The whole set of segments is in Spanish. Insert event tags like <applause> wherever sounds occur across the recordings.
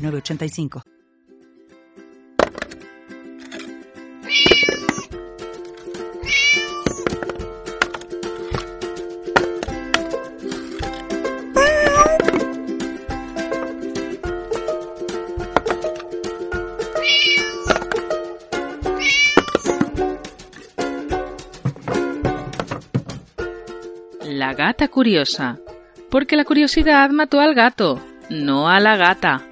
985. La gata curiosa. Porque la curiosidad mató al gato, no a la gata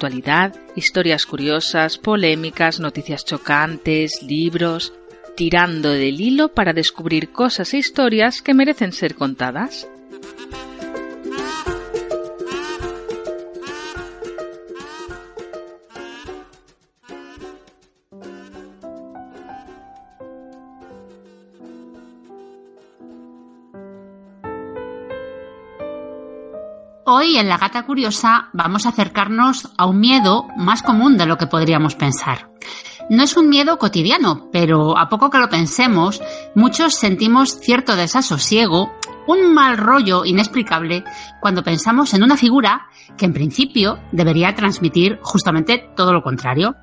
actualidad, historias curiosas, polémicas, noticias chocantes, libros, tirando del hilo para descubrir cosas e historias que merecen ser contadas. En La Gata Curiosa vamos a acercarnos a un miedo más común de lo que podríamos pensar. No es un miedo cotidiano, pero a poco que lo pensemos, muchos sentimos cierto desasosiego, un mal rollo inexplicable cuando pensamos en una figura que en principio debería transmitir justamente todo lo contrario.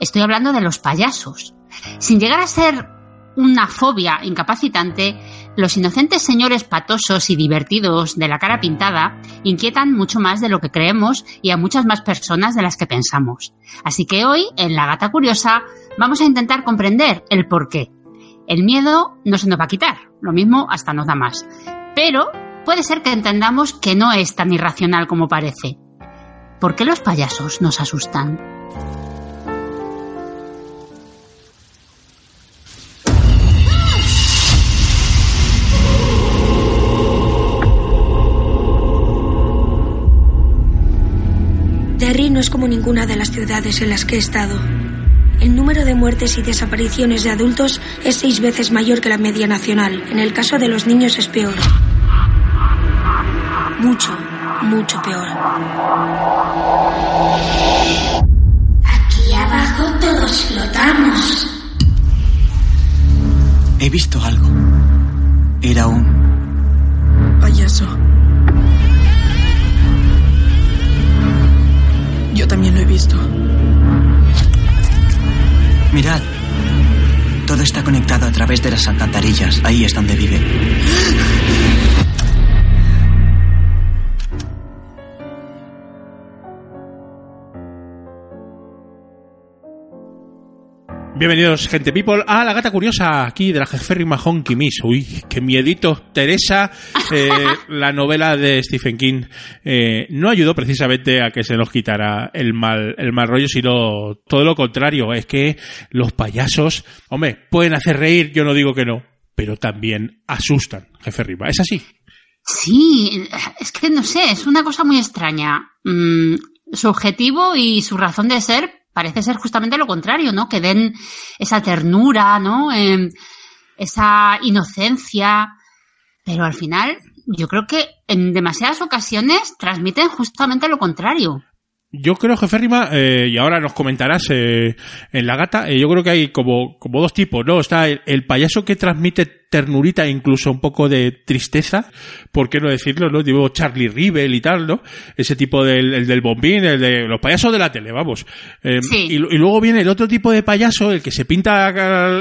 Estoy hablando de los payasos. Sin llegar a ser una fobia incapacitante, los inocentes señores patosos y divertidos de la cara pintada inquietan mucho más de lo que creemos y a muchas más personas de las que pensamos. Así que hoy, en La Gata Curiosa, vamos a intentar comprender el por qué. El miedo no se nos va a quitar, lo mismo hasta nos da más. Pero puede ser que entendamos que no es tan irracional como parece. ¿Por qué los payasos nos asustan? Derry no es como ninguna de las ciudades en las que he estado. El número de muertes y desapariciones de adultos es seis veces mayor que la media nacional. En el caso de los niños es peor. Mucho, mucho peor. Aquí abajo todos flotamos. He visto algo. Era un... también lo he visto. Mirad. Todo está conectado a través de las alcantarillas. Ahí es donde vive. Bienvenidos, gente people, a La Gata Curiosa, aquí de la jeférrima Honky Miss. Uy, qué miedito. Teresa, <laughs> eh, la novela de Stephen King, eh, no ayudó precisamente a que se nos quitara el mal, el mal rollo, sino todo lo contrario. Es que los payasos, hombre, pueden hacer reír, yo no digo que no, pero también asustan, jeférrima. ¿Es así? Sí, es que no sé, es una cosa muy extraña. Mm, su objetivo y su razón de ser parece ser justamente lo contrario, ¿no? Que den esa ternura, ¿no? Eh, esa inocencia. Pero al final, yo creo que en demasiadas ocasiones transmiten justamente lo contrario. Yo creo, Jeférrima, eh, y ahora nos comentarás eh, en la gata, eh, yo creo que hay como, como dos tipos, ¿no? Está el, el, payaso que transmite ternurita e incluso un poco de tristeza, ¿por qué no decirlo, no? Digo Charlie Rivel y tal, ¿no? Ese tipo del, el del bombín, el de los payasos de la tele, vamos. Eh, Sí. y, y luego viene el otro tipo de payaso, el que se pinta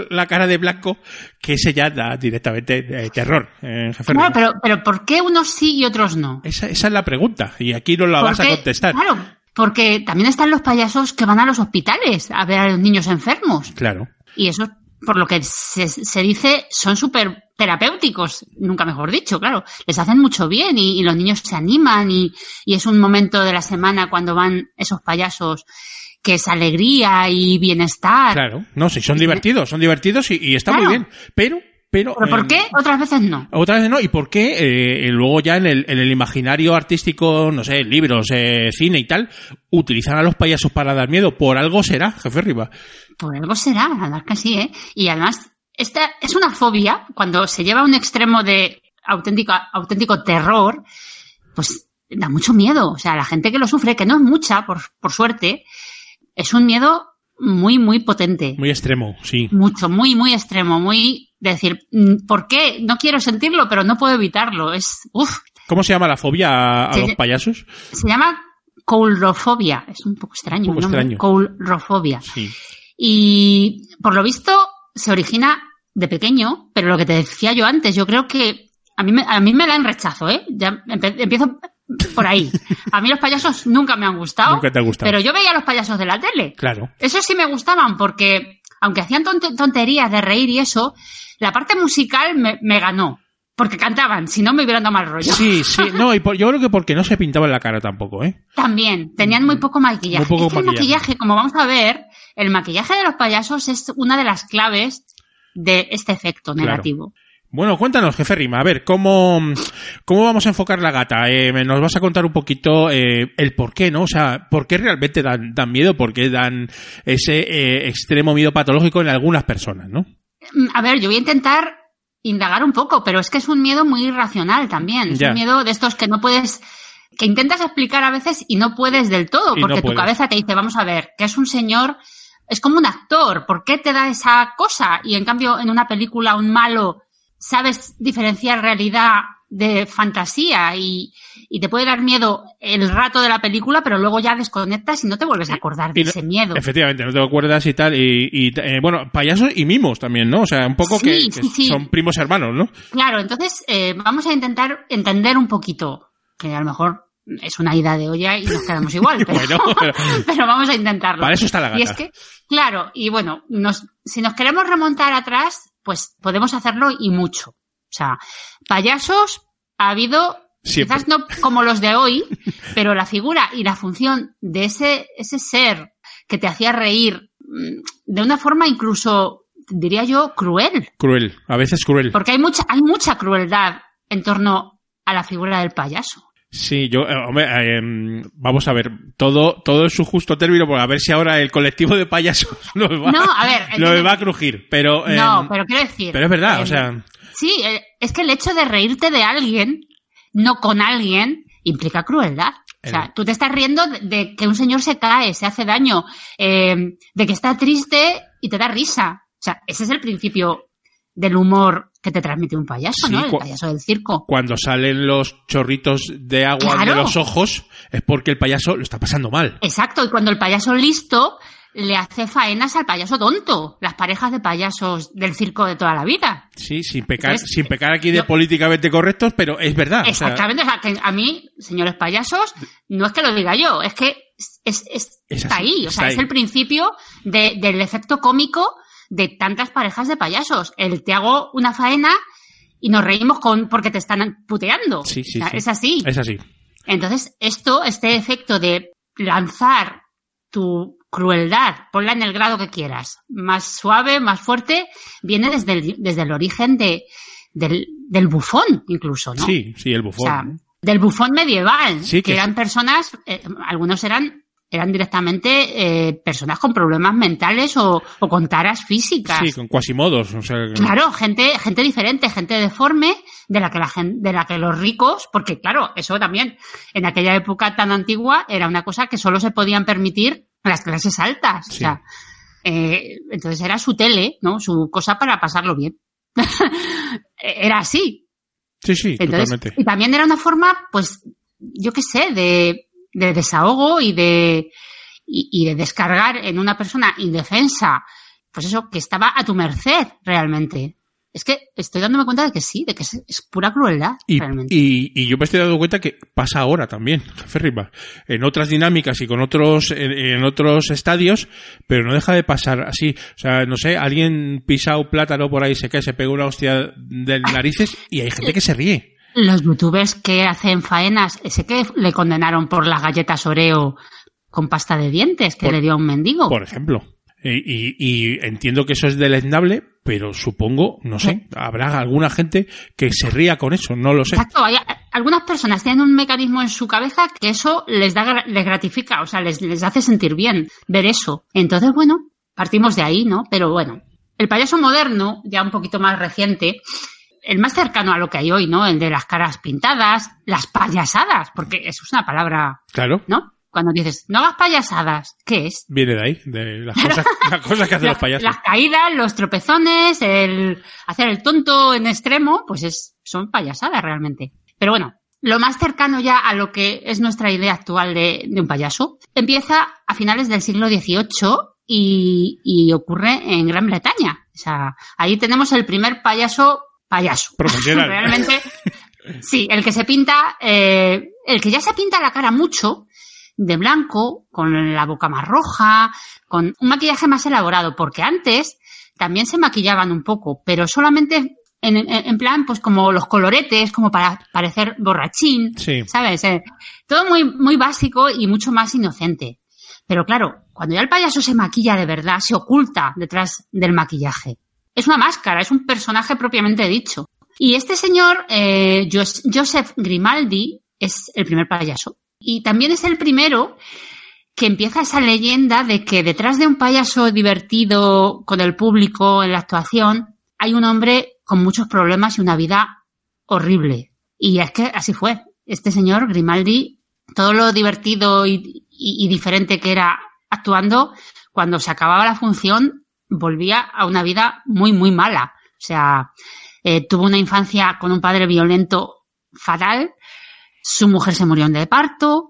la, cara de blanco, que ese ya da directamente eh, terror, eh, Jeférrima. Claro, pero, pero ¿por qué unos sí y otros no? Esa, esa es la pregunta, y aquí nos la vas a contestar. Claro, porque también están los payasos que van a los hospitales a ver a los niños enfermos. Claro. Y eso, por lo que se, se dice, son súper terapéuticos, nunca mejor dicho, claro. Les hacen mucho bien y, y los niños se animan y, y es un momento de la semana cuando van esos payasos que es alegría y bienestar. Claro, no, sí, son divertidos, son divertidos y, y está muy bien. Pero pero... ¿Pero por eh, qué? Otras veces no. Otras veces no, y por qué eh, luego ya en el, en el imaginario artístico, no sé, libros, eh, cine y tal, utilizan a los payasos para dar miedo. Por algo será, jefe Riva. Por algo será, la verdad que sí, ¿eh? Y además, esta es una fobia, cuando se lleva a un extremo de auténtico, auténtico terror, pues da mucho miedo. O sea, la gente que lo sufre, que no es mucha, por, por suerte, es un miedo muy, muy potente. Muy extremo, sí. Mucho, muy, muy extremo, muy de decir, mm, ¿por qué? No quiero sentirlo, pero no puedo evitarlo. Es, uff, ¿Cómo se llama la fobia a, los payasos? se llama coulrofobia. Es un poco extraño. Un poco extraño. Coulrofobia. Sí. Y por lo visto se origina de pequeño, pero lo que te decía yo antes, yo creo que a mí me, a mí me dan rechazo, ¿eh? Ya empiezo por ahí. A mí los payasos nunca me han gustado. Nunca te ha gustado. Pero yo veía a los payasos de la tele. Claro. Eso sí me gustaban porque, aunque hacían tonte- tonterías de reír y eso, la parte musical me, me ganó. Porque cantaban, si no me hubieran dado mal rollo. Sí, sí. <laughs> No, y por- yo creo que porque no se pintaba en la cara tampoco, ¿eh? También, tenían muy poco maquillaje. Muy poco es que el maquillaje. maquillaje, como vamos a ver, el maquillaje de los payasos es una de las claves de este efecto Claro. Bueno, cuéntanos, jefe Rima, a ver, ¿cómo, cómo vamos a enfocar la gata? Eh, nos vas a contar un poquito eh, el por qué, ¿no? O sea, ¿por qué realmente dan, dan miedo? ¿Por qué dan ese eh, extremo miedo patológico en algunas personas, no? Mm, A ver, yo voy a intentar indagar un poco, pero es que es un miedo muy irracional también. Es Ya. un miedo de estos que no puedes, que intentas explicar a veces y no puedes del todo, Y no porque tu cabeza te dice, vamos a ver, que es un señor, es como un actor, ¿por qué te da esa cosa? Y en cambio, en una película, un malo, sabes diferenciar realidad de fantasía y, y te puede dar miedo el rato de la película, pero luego ya desconectas y no te vuelves a acordar de Y ese miedo. Efectivamente, no te acuerdas y tal. Y, y, eh, bueno, payasos y mimos también, ¿no? O sea, un poco Sí, que, sí, que sí. son primos hermanos, ¿no? Claro, entonces eh, vamos a intentar entender un poquito, que a lo mejor es una ida de olla y nos quedamos <laughs> igual, pero, Bueno, pero- <laughs> pero vamos a intentarlo. Para eso está la Y gata. es que, claro, y bueno, nos, si nos queremos remontar atrás, pues podemos hacerlo y mucho. O sea, payasos ha habido, Siempre. quizás no como los de hoy, <laughs> pero la figura y la función de ese, ese ser que te hacía reír mm, de una forma incluso, diría yo, cruel. Cruel, a veces cruel. Porque hay mucha, hay mucha crueldad en torno a la figura del payaso. Sí, yo, eh, hombre, eh, vamos a ver, todo, todo en su justo término, porque a ver si ahora el colectivo de payasos <laughs> nos va, No, a ver, entiende- va a crujir, pero, eh, no, pero quiero decir. pero es verdad, eh, o sea, Sí, eh, es que el hecho de reírte de alguien, no con alguien, implica crueldad. O sea, tú te estás riendo de, de que un señor se cae, se hace daño, eh, de que está triste y te da risa. O sea, ese es el principio del humor que te transmite un payaso, Sí, ¿no? El payaso del circo. cuando salen los chorritos de agua Claro. de los ojos, es porque el payaso lo está pasando mal. Exacto, y cuando el payaso listo le hace faenas al payaso tonto, las parejas de payasos del circo de toda la vida. Sí, sin pecar, Entonces, sin pecar aquí de yo- políticamente correctos, pero es verdad. Exactamente, o sea, que a mí, señores payasos, no es que lo diga yo, es que es, es- Es está así, ahí, o sea, es el principio de- del efecto cómico de tantas parejas de payasos. El te hago una faena y nos reímos con porque te están puteando. Sí, sí, O sea, sí. Es así. es así. Entonces, esto, este efecto de lanzar tu crueldad, ponla en el grado que quieras, más suave, más fuerte, viene desde el, desde el origen de, del, del bufón, incluso, ¿no? Sí, sí, el O bufón. sea, del bufón medieval, Sí, que que eran personas, eh, algunos eran eran directamente eh, personas con problemas mentales o, o con taras físicas. sí, con cuasimodos. O sea, Claro, gente, gente diferente, gente deforme, de la que la gen- de la que los ricos, porque claro, eso también, en aquella época tan antigua, era una cosa que solo se podían permitir las clases altas. O sea, eh, entonces era su tele, ¿no? Su cosa para pasarlo bien. <laughs> era así. sí, sí, Entonces, totalmente. y también era una forma, pues, yo qué sé, de, de desahogo y de, y, y de descargar en una persona indefensa, pues eso, que estaba a tu merced realmente. Es que estoy dándome cuenta de que sí, de que es, es pura crueldad, Y, realmente. y, y yo me estoy dando cuenta que pasa ahora también, jefe Riva, en otras dinámicas y con otros, en, en otros estadios, pero no deja de pasar así. O sea, no sé, alguien pisa un plátano por ahí, se cae, se pega una hostia de narices y hay gente que se ríe. Los youtubers que hacen faenas, ese que le condenaron por las galletas Oreo con pasta de dientes que Por- le dio a un mendigo. Por ejemplo. Y, y- y entiendo que eso es deleznable, pero supongo, no sé, habrá alguna gente que se ría con eso, no lo sé. Exacto, hay, algunas personas tienen un mecanismo en su cabeza que eso les da les gratifica, o sea, les, les hace sentir bien ver eso. Entonces, bueno, partimos de ahí, ¿no? Pero bueno, el payaso moderno, ya un poquito más reciente, el más cercano a lo que hay hoy, ¿no? El de las caras pintadas, las payasadas, porque eso es una palabra, Claro, ¿no? Cuando dices, no hagas payasadas, ¿qué es? viene de ahí, de las cosas, las cosas que hacen los <laughs> payasos. Las caídas, los tropezones, el hacer el tonto en extremo, pues es, son payasadas realmente. Pero bueno, lo más cercano ya a lo que es nuestra idea actual de, de un payaso empieza a finales del siglo XVIII y, y ocurre en Gran Bretaña. O sea, ahí tenemos el primer payaso payaso. Profesional. <laughs> Realmente, sí, el que se pinta, eh, el que ya se pinta la cara mucho, de blanco, con la boca más roja, con un maquillaje más elaborado, porque antes también se maquillaban un poco, pero solamente en, en- en plan, pues como los coloretes, como para parecer borrachín, Sí. ¿sabes? Eh, todo muy, muy básico y mucho más inocente. Pero claro, cuando ya el payaso se maquilla de verdad, se oculta detrás del maquillaje. Es una máscara, es un personaje propiamente dicho. Y este señor, eh, Jos- Joseph Grimaldi, es el primer payaso. Y también es el primero que empieza esa leyenda de que detrás de un payaso divertido con el público en la actuación hay un hombre con muchos problemas y una vida horrible. Y es que así fue. Este señor, Grimaldi, todo lo divertido y diferente que era actuando, cuando se acababa la función, volvía a una vida muy, muy mala. O sea, eh, tuvo una infancia con un padre violento fatal, su mujer se murió de parto,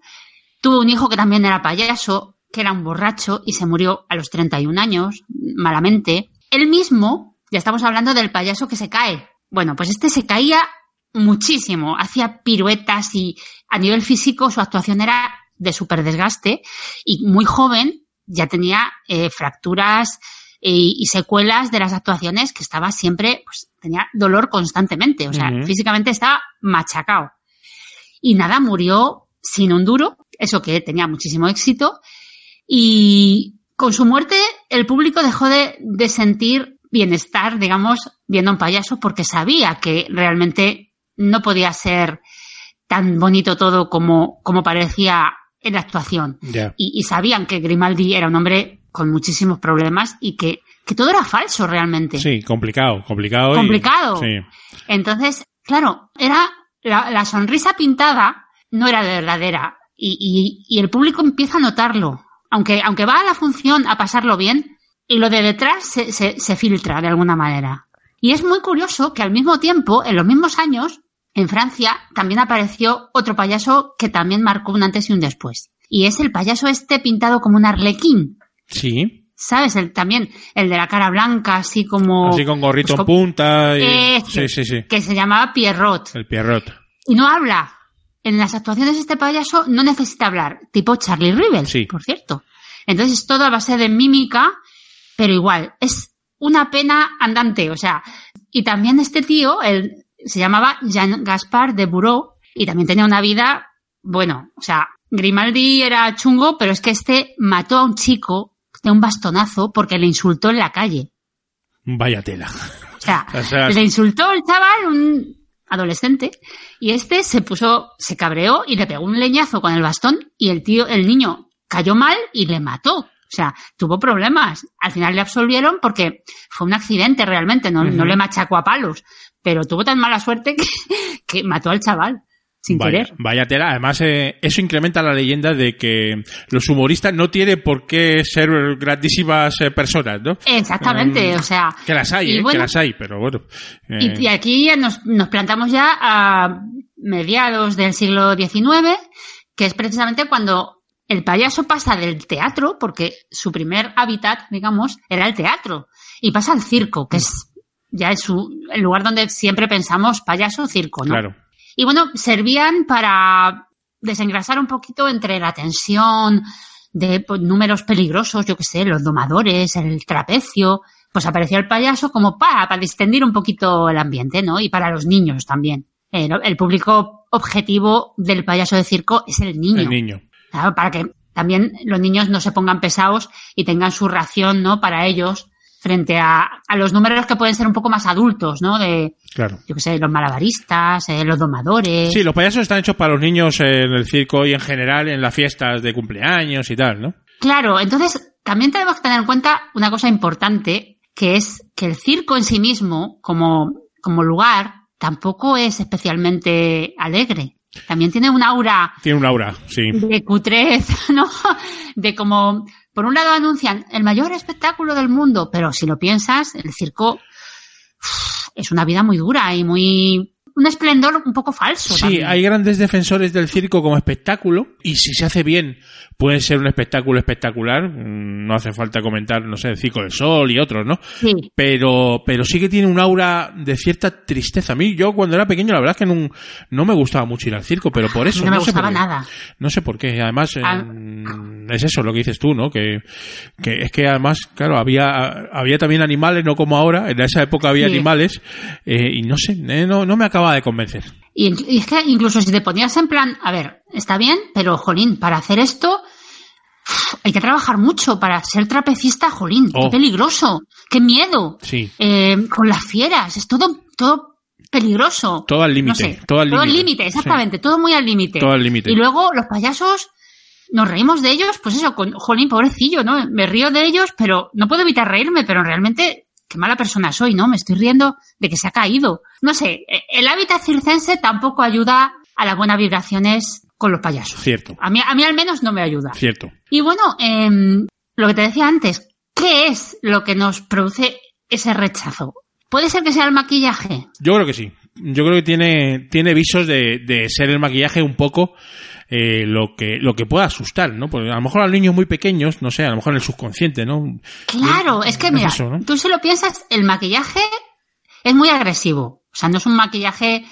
tuvo un hijo que también era payaso, que era un borracho y se murió a los 31 años, malamente. Él mismo, ya estamos hablando del payaso que se cae. Bueno, pues este se caía muchísimo, hacía piruetas y a nivel físico su actuación era de súper desgaste y muy joven ya tenía eh, fracturas y, y secuelas de las actuaciones que estaba siempre, pues tenía dolor constantemente, o sea, físicamente estaba machacado. Y nada, murió sin un duro, eso que tenía muchísimo éxito, y con su muerte el público dejó de, de sentir bienestar, digamos, viendo a un payaso porque sabía que realmente no podía ser tan bonito todo como, como parecía en la actuación. Y sabían que Grimaldi era un hombre con muchísimos problemas y que, que todo era falso realmente. Sí, complicado, complicado. y- Complicado. sí. Entonces, claro, era la, la sonrisa pintada no era verdadera y, y- y el público empieza a notarlo. Aunque, aunque va a la función a pasarlo bien, y lo de detrás se, se- se filtra de alguna manera. Y es muy curioso que al mismo tiempo, en los mismos años, en Francia también apareció otro payaso que también marcó un antes y un después. Y es el payaso este pintado como un arlequín. Sí, ¿Sabes? El, también el de la cara blanca, así como... así con gorrito pues en punta. Y... Este, Sí, sí, sí. Que se llamaba Pierrot. El Pierrot. Y no habla. En las actuaciones este payaso no necesita hablar, tipo Charlie Rivel, Sí. por cierto. Entonces es todo a base de mímica, pero igual, es una pena andante, o sea, y también este tío, él se llamaba Jean Gaspard de Bureau, y también tenía una vida, bueno, o sea, Grimaldi era chungo, pero es que este mató a un chico de un bastonazo porque le insultó en la calle. Vaya tela. O sea, <laughs> O sea, le insultó el chaval, un adolescente, y este se puso, se cabreó y le pegó un leñazo con el bastón y el tío, el niño cayó mal y le mató. O sea, tuvo problemas. Al final le absolvieron porque fue un accidente realmente, no, no le machacó a palos. Pero tuvo tan mala suerte <laughs> que, que mató al chaval, sin vaya, querer. vaya tela. Además, eh, eso incrementa la leyenda de que los humoristas no tienen por qué ser grandísimas eh, personas, ¿no? Exactamente, Mm, o sea. Que las hay, ¿eh? bueno, Que las hay, pero bueno. eh, Y, y aquí ya nos, nos plantamos ya a mediados del siglo XIX, que es precisamente cuando el payaso pasa del teatro, porque su primer hábitat, digamos, era el teatro, y pasa al circo, que es ya es su, el lugar donde siempre pensamos payaso, circo, ¿no? Claro. Y bueno, servían para desengrasar un poquito entre la tensión de pues, números peligrosos, yo que sé, los domadores, el trapecio. Pues aparecía el payaso como para, para distender un poquito el ambiente, ¿no? Y para los niños también. El, el público objetivo del payaso de circo es el niño. El niño. Claro, para que también los niños no se pongan pesados y tengan su ración, ¿no? Para ellos frente a, a los números que pueden ser un poco más adultos, ¿no? De, Claro. yo qué sé, los malabaristas, eh, los domadores. Sí, los payasos están hechos para los niños en el circo y en general en las fiestas de cumpleaños y tal, ¿no? Claro, entonces también tenemos que tener en cuenta una cosa importante, que es que el circo en sí mismo, como, como lugar, tampoco es especialmente alegre. También tiene un aura Tiene un aura, sí. de cutrez, <laughs> ¿no? De como, por un lado anuncian el mayor espectáculo del mundo, pero si lo piensas, el circo es una vida muy dura y muy, un esplendor un poco falso. Sí, también. hay grandes defensores del circo como espectáculo y si se hace bien puede ser un espectáculo espectacular. Mm, No hace falta comentar, no sé, el Circo del Sol y otros, ¿no? Sí. Pero, pero sí que tiene un aura de cierta tristeza. A mí, yo cuando era pequeño, la verdad es que no, no me gustaba mucho ir al circo, pero por eso. no me sé por gustaba qué. nada. No sé por qué. Además, eh, Ah. es eso lo que dices tú, ¿no? Que, que es que además, claro, había, había también animales, no como ahora. En esa época había Sí. animales eh, y no sé, eh, no, no me acaba de convencer. Y, y es que incluso si te ponías en plan, a ver, está bien, pero jolín, para hacer esto hay que trabajar mucho para ser trapecista, jolín, Oh. qué peligroso, qué miedo. Sí. Eh, con las fieras, es todo, todo peligroso. Todo al límite, No sé, todo al límite, límite, exactamente, todo muy al límite. Todo al límite. Y luego los payasos, nos reímos de ellos, pues eso, con, jolín, pobrecillo, ¿no? Me río de ellos, pero no puedo evitar reírme, pero realmente, qué mala persona soy, ¿no? Me estoy riendo de que se ha caído. No sé, eh, el hábitat circense tampoco ayuda a las buenas vibraciones con los payasos. Cierto, A mí, a mí al menos no me ayuda. cierto. Y bueno, em, lo que te decía antes, ¿qué es lo que nos produce ese rechazo? ¿Puede ser que sea el maquillaje? Yo creo que sí. Yo creo que tiene, tiene visos de, de ser el maquillaje un poco eh, lo que lo que pueda asustar, ¿no? Porque a lo mejor a los niños muy pequeños, no sé, a lo mejor en el subconsciente, ¿no? Claro, es que Es mira, eso, ¿no? tú si lo piensas, el maquillaje es muy agresivo. O sea, no es un maquillaje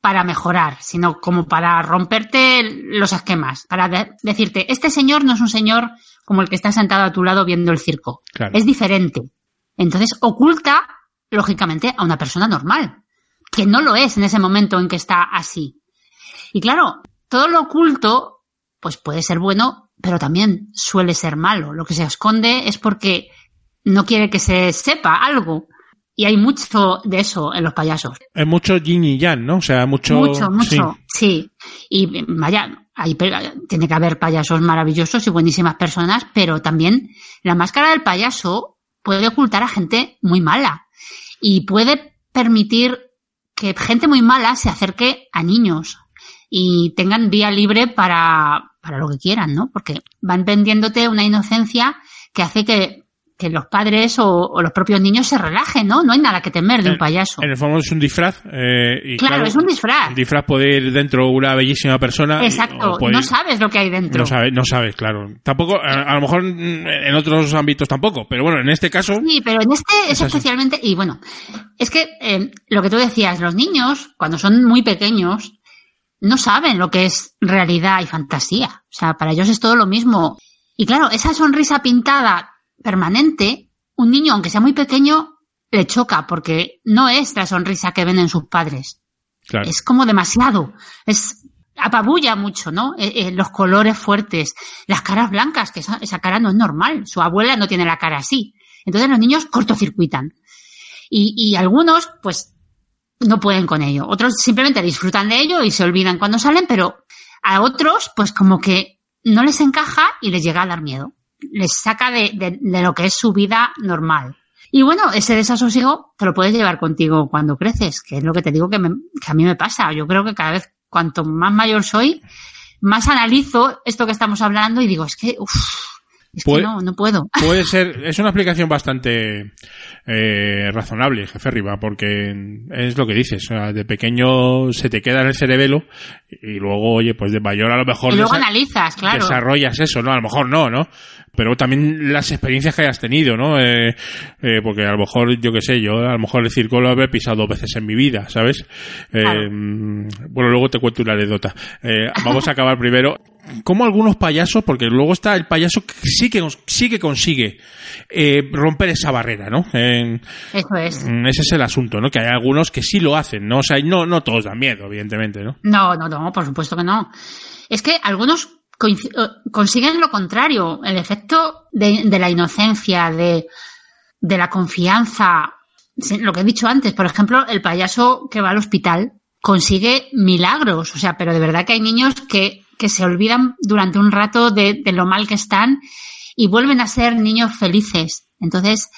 para mejorar, sino como para romperte los esquemas, para de- decirte, este señor no es un señor como el que está sentado a tu lado viendo el circo. Claro. Es diferente. Entonces oculta, lógicamente, a una persona normal, que no lo es en ese momento en que está así. Y claro, todo lo oculto, pues puede ser bueno, pero también suele ser malo. Lo que se esconde es porque no quiere que se sepa algo. Y hay mucho de eso en los payasos. Es mucho yin y yang, ¿no? O sea, mucho... Mucho, mucho. sí. Sí. Y vaya, hay, tiene que haber payasos maravillosos y buenísimas personas, pero también la máscara del payaso puede ocultar a gente muy mala. Y puede permitir que gente muy mala se acerque a niños y tengan vía libre para, para lo que quieran, ¿no? Porque van vendiéndote una inocencia que hace que, que los padres o, o los propios niños se relajen, ¿no? No hay nada que temer de un payaso. En el fondo es un disfraz. eh, y Claro, es un disfraz. El disfraz puede ir dentro una bellísima persona. Exacto, no ir- sabes lo que hay dentro. No sabes, no sabes, claro. Tampoco, a, a lo mejor en otros ámbitos tampoco, pero bueno, en este caso, Sí, pero en este es, especialmente, y bueno, es que eh, lo que tú decías, los niños, cuando son muy pequeños, no saben lo que es realidad y fantasía. O sea, para ellos es todo lo mismo. Y claro, esa sonrisa pintada permanente, un niño, aunque sea muy pequeño, le choca porque no es la sonrisa que ven en sus padres. claro. Es como demasiado. Es apabulla mucho, ¿no? Eh, eh, los colores fuertes, las caras blancas, que esa, esa cara no es normal. Su abuela no tiene la cara así. Entonces los niños cortocircuitan. Y, y algunos, pues, no pueden con ello. Otros simplemente disfrutan de ello y se olvidan cuando salen, pero a otros, pues como que no les encaja y les llega a dar miedo. Les saca de, de- de lo que es su vida normal. Y bueno, ese desasosiego te lo puedes llevar contigo cuando creces, que es lo que te digo que, me- que a mí me pasa. Yo creo que cada vez, cuanto más mayor soy, más analizo esto que estamos hablando y digo, es que, uff, es Puede- que no, no puedo. <laughs> Puede ser, es una explicación bastante eh, razonable, jefe Riva, porque es lo que dices, o sea, de pequeño se te queda en el cerebelo y luego, oye, pues de mayor a lo mejor Y luego analizas, claro. desarrollas eso, ¿no? A lo mejor no, ¿no? Pero también las experiencias que hayas tenido, ¿no? Eh, eh, porque a lo mejor, yo qué sé, yo a lo mejor el circo lo he pisado dos veces en mi vida, ¿sabes? Eh, Claro. Bueno, luego te cuento una anécdota. Vamos a <laughs> acabar primero. ¿Cómo algunos payasos, porque luego está el payaso que sí que, sí que consigue eh, romper esa barrera, ¿no? Eso es. Ese es el asunto, ¿no? Que hay algunos que sí lo hacen, ¿no? O sea, no, no todos dan miedo, evidentemente, ¿no? No, no, no, por supuesto que no. Es que algunos consiguen lo contrario, el efecto de, de la inocencia, de, de la confianza, lo que he dicho antes, por ejemplo, el payaso que va al hospital consigue milagros, o sea, pero de verdad que hay niños que, que se olvidan durante un rato de, de, lo mal que están y vuelven a ser niños felices. Entonces,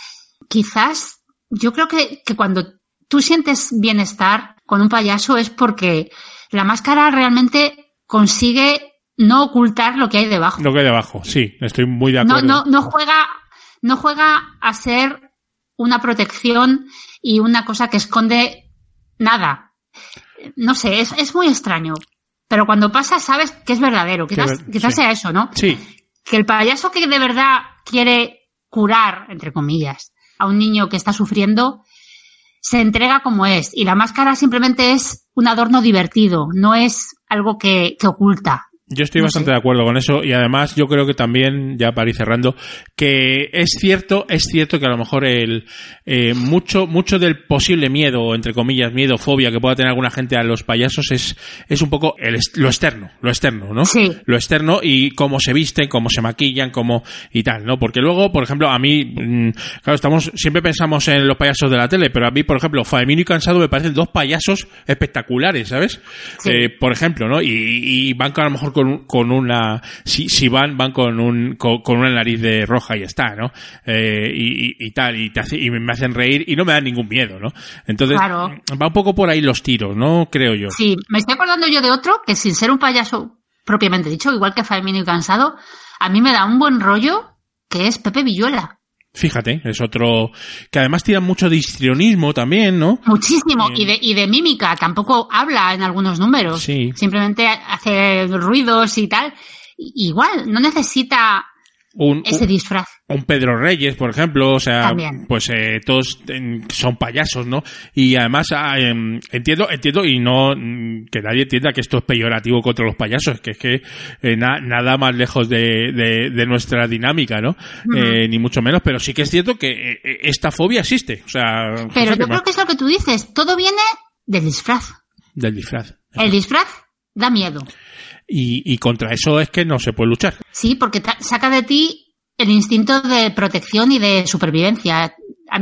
quizás yo creo que, que cuando tú sientes bienestar con un payaso es porque la máscara realmente consigue no ocultar lo que hay debajo. Lo que hay debajo, sí, estoy muy de acuerdo. No, no, no juega, no juega a ser una protección y una cosa que esconde nada. No sé, es, es muy extraño. Pero cuando pasa, sabes que es verdadero. Quizás, quizás sí. sea eso, ¿no? Sí. Que el payaso que de verdad quiere curar, entre comillas, a un niño que está sufriendo, se entrega como es. Y la máscara simplemente es un adorno divertido, no es algo que, que oculta. Yo estoy No bastante sé. de acuerdo con eso y además yo creo que también, ya para ir cerrando, que es cierto, es cierto que a lo mejor el eh, mucho, mucho del posible miedo, entre comillas, miedo, fobia que pueda tener alguna gente a los payasos es, es un poco el, lo externo, lo externo, ¿no? Sí. Lo externo y cómo se visten, cómo se maquillan, cómo y tal, ¿no? Porque luego, por ejemplo, a mí, mm, claro, estamos, siempre pensamos en los payasos de la tele, pero a mí, por ejemplo, Faemino y Cansado me parecen dos payasos espectaculares, ¿sabes? Sí. Eh, por ejemplo, ¿no? Y, y van con, a lo mejor con, con una, si, si van, van con un, con, con una nariz de roja y ya está, ¿no? Eh, y, y- y tal, y, te hace- y me hacen reír y no me dan ningún miedo, ¿no? Entonces, Claro. va un poco por ahí los tiros, ¿no? Creo yo. Sí, me estoy acordando yo de otro que sin ser un payaso propiamente dicho, igual que Faemino y Cansado, a mí me da un buen rollo que es Pepe Villuela. Fíjate, es otro que además tira mucho de histrionismo también, ¿no? Muchísimo. Eh. Y, de, y de mímica. Tampoco habla en algunos números. Sí. Simplemente hace ruidos y tal. Igual, no necesita Un, ese disfraz. un Pedro Reyes, por ejemplo, o sea, También. pues eh, todos son payasos, ¿no? Y además ah, em, entiendo, entiendo y no mm, que nadie entienda que esto es peyorativo contra los payasos, que es que eh, na- nada más lejos de, de, de nuestra dinámica, ¿no? Eh, ni mucho menos, pero sí que es cierto que eh, eh, esta fobia existe, o sea, Pero yo creo que es lo que tú dices. Todo viene del disfraz. del disfraz. El disfraz da miedo. Y, y contra eso es que no se puede luchar. Sí, porque saca de ti el instinto de protección y de supervivencia.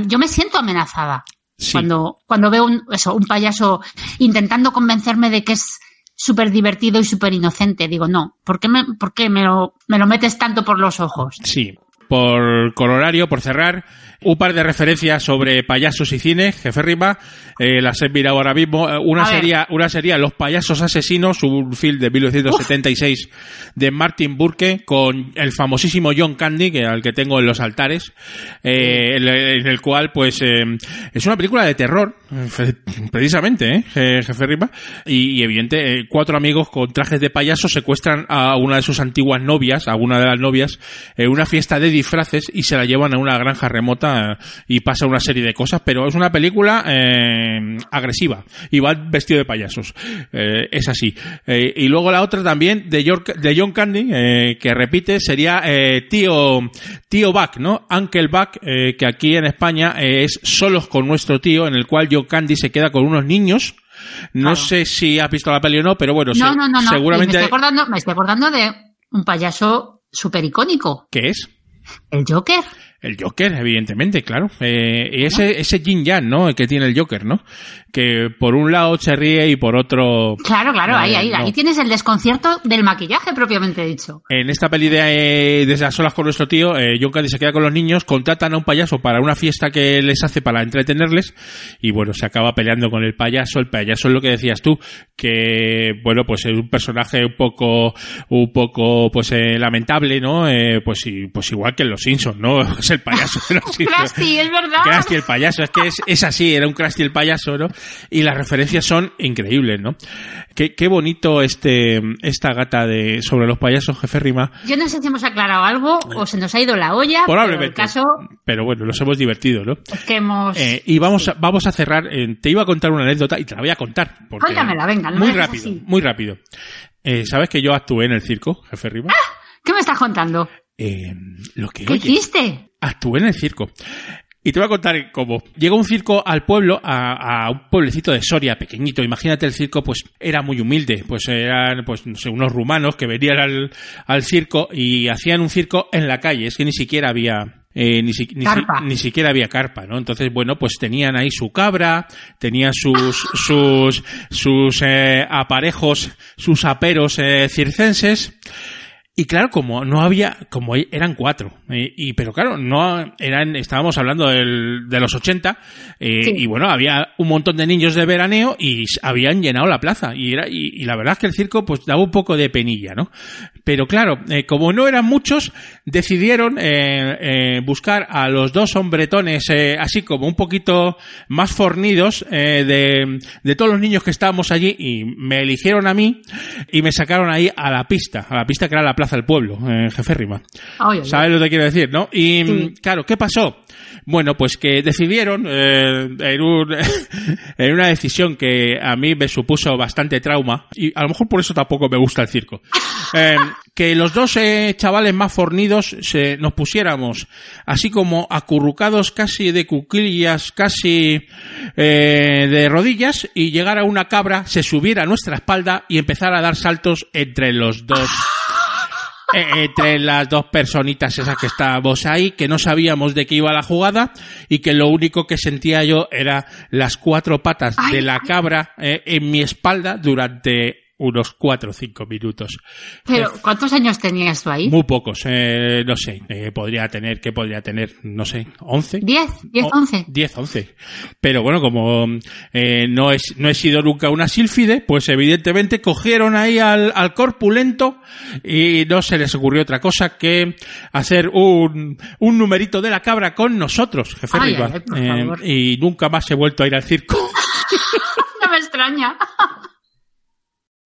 Yo me siento amenazada Sí. cuando, cuando veo un, eso, un payaso intentando convencerme de que es súper divertido y súper inocente. Digo, no, ¿por qué, me, por qué me, lo, me lo metes tanto por los ojos? Sí. Por colorario, por cerrar, un par de referencias sobre payasos y cine, jefe Rima, eh, las he mirado ahora mismo. Eh, Una A ver. sería, una sería Los payasos asesinos, un film de 1976 de Martin Burke con el famosísimo John Candy, que al que tengo en los altares, eh, en, el cual, pues, eh, es una película de terror, precisamente, ¿eh? Je- jefe Rima, y, evidente, eh, cuatro amigos con trajes de payaso secuestran a una de sus antiguas novias, a una de las novias, en una fiesta de disfraces y se la llevan a una granja remota eh, y pasa una serie de cosas, pero es una película eh, agresiva y va vestido de payasos. Es así. Y luego la otra también de, de John Candy, que repite, sería tío, tío Buck, ¿no? Uncle Buck, que aquí en España es Solos con nuestro tío, en el cual Candy se queda con unos niños. No Claro. sé si has visto la peli o no, pero bueno, No, se- no, no, no. seguramente... Me estoy acordando, me estoy acordando de un payaso súper icónico, ¿Qué es? el Joker. El Joker, evidentemente, claro. Eh, y ese, ese Jin Yang, ¿no? El que tiene el Joker, ¿no? Que por un lado se ríe y por otro... Claro, claro, ahí, Eh, ahí, no. ahí tienes el desconcierto del maquillaje propiamente dicho. En esta peli de eh, Desde las solas con nuestro tío, eh, John Candy se queda con los niños, contratan a un payaso para una fiesta que les hace para entretenerles y bueno, se acaba peleando con el payaso. El payaso es lo que decías tú, que bueno, pues es un personaje un poco, un poco, pues eh, lamentable, ¿no? Eh, pues, y- pues igual que en Los Simpsons, ¿no? <laughs> El payaso Simpsons. <laughs> Krusty, es verdad. Krusty el payaso, es que es, es así, era un Krusty el payaso, ¿no? Y las referencias son increíbles, ¿no? Qué, qué bonito este, esta gata de, sobre los payasos, jefe Rima. Yo no sé si hemos aclarado algo o se nos ha ido la olla. Probablemente. Pero el caso Pero bueno, nos hemos divertido, ¿no? es que hemos. Eh, y vamos a, vamos a cerrar. eh, te iba a contar una anécdota y te la voy a contar. porque- Cuéntamela, venga, no Muy rápido, así. muy rápido. Eh, ¿Sabes que yo actué en el circo, jefe Rima? ¿Qué me estás contando? Eh, lo que ¿Qué oyes. hiciste? Actué en el circo. Y te voy a contar cómo. Llegó un circo al pueblo, a, a, un pueblecito de Soria, pequeñito. Imagínate el circo, pues era muy humilde. Pues eran, pues no sé, unos rumanos que venían al, al circo y hacían un circo en la calle. Es que ni siquiera había, eh, ni, ni, ni, siquiera había carpa, ¿no? Entonces, bueno, pues tenían ahí su cabra, tenían sus, <laughs> sus, sus eh, aparejos, sus aperos eh, circenses. Y claro, como no había, como eran cuatro, eh, y pero claro, no eran, estábamos hablando del, de los 80, eh, sí. y bueno, había un montón de niños de veraneo y habían llenado la plaza, y era, y, y la verdad es que el circo pues daba un poco de penilla, ¿no? Pero claro, eh, como no eran muchos, decidieron eh, buscar a los dos hombretones, así como un poquito más fornidos de, de todos los niños que estábamos allí, y me eligieron a mí, y me sacaron ahí a la pista, a la pista que era la plaza del pueblo, en Jeférrima. ¿Sabes lo que quiero decir, no? Y sí. claro, ¿qué pasó? Bueno, pues que decidieron eh, en, un, <laughs> en una decisión que a mí me supuso bastante trauma y a lo mejor por eso tampoco me gusta el circo. Eh, <laughs> que los dos eh, chavales más fornidos se, nos pusiéramos así como acurrucados casi de cuclillas, casi eh, de rodillas y llegara una cabra, se subiera a nuestra espalda y empezara a dar saltos entre los dos <laughs> entre las dos personitas esas que estábamos ahí, que no sabíamos de qué iba la jugada y que lo único que sentía yo era las cuatro patas de la cabra eh, en mi espalda durante unos cuatro o cinco minutos. Pero, ¿cuántos años tenías tú ahí? Muy pocos, eh, no sé, eh, podría tener, ¿qué podría tener? No sé, ¿once? ¿Diez? ¿Diez, once? Diez, once. Pero bueno, como eh, no, es, no he sido nunca una sílfide, pues evidentemente cogieron ahí al, al corpulento y no se les ocurrió otra cosa que hacer un, un numerito de la cabra con nosotros, jefe ay, ay, eh, y nunca más he vuelto a ir al circo. <laughs> no me extraña.